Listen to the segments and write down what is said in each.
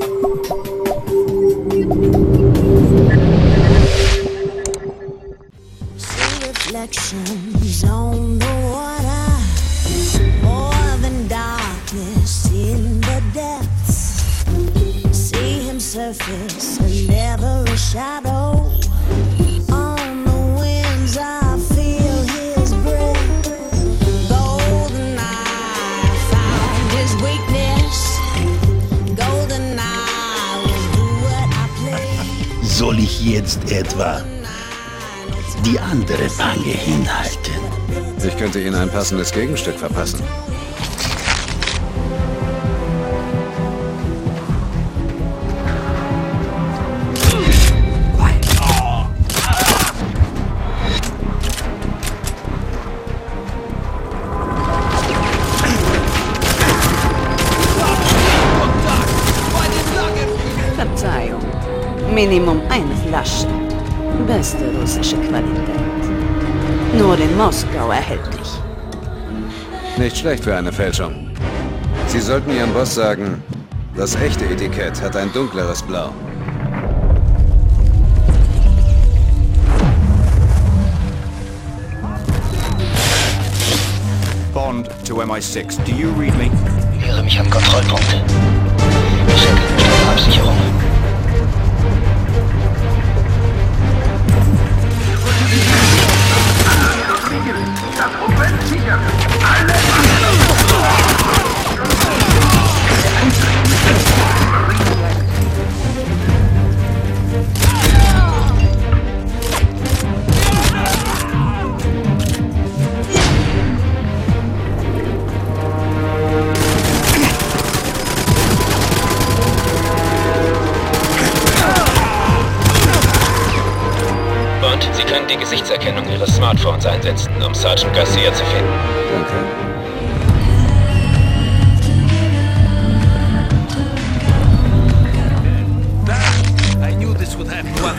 you Soll ich jetzt etwa die andere Wange hinhalten? Ich könnte Ihnen ein passendes Gegenstück verpassen. Minimum eine Flasche. Beste russische Qualität. Nur in Moskau erhältlich. Nicht schlecht für eine Fälschung. Sie sollten Ihrem Boss sagen, das echte Etikett hat ein dunkleres Blau. Bond to MI6. Do you read me? Wäre mich am Kontrollpunkt. Check, Stromabsicherung. Sie können die Gesichtserkennung Ihres Smartphones einsetzen, um Sergeant Garcia zu finden.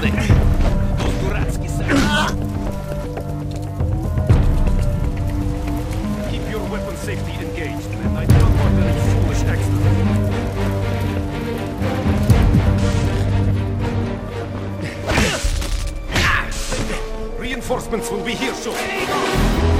Danke. Keep your weapon safety engaged, Reinforcements will be here soon.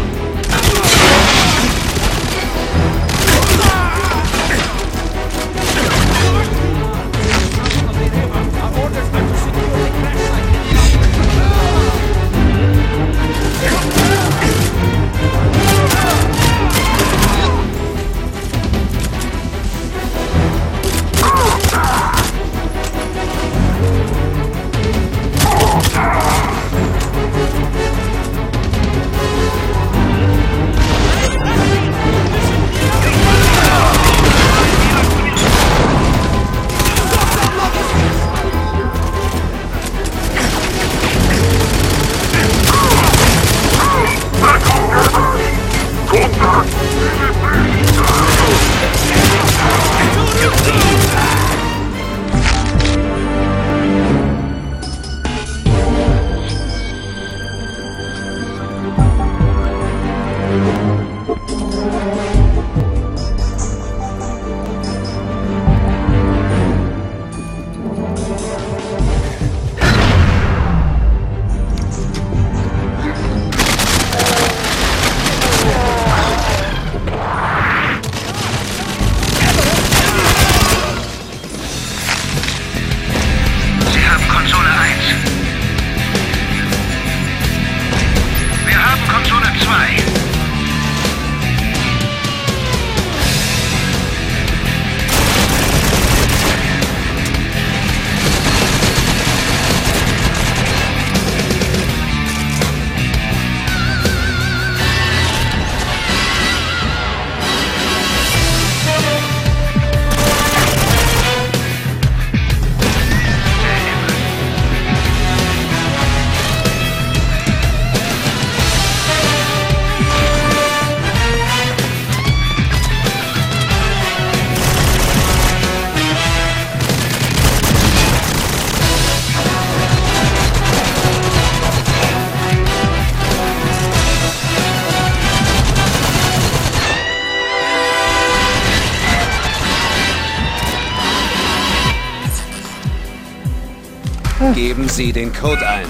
Geben Sie den Code ein.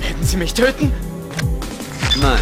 Werden Sie mich töten? Nein.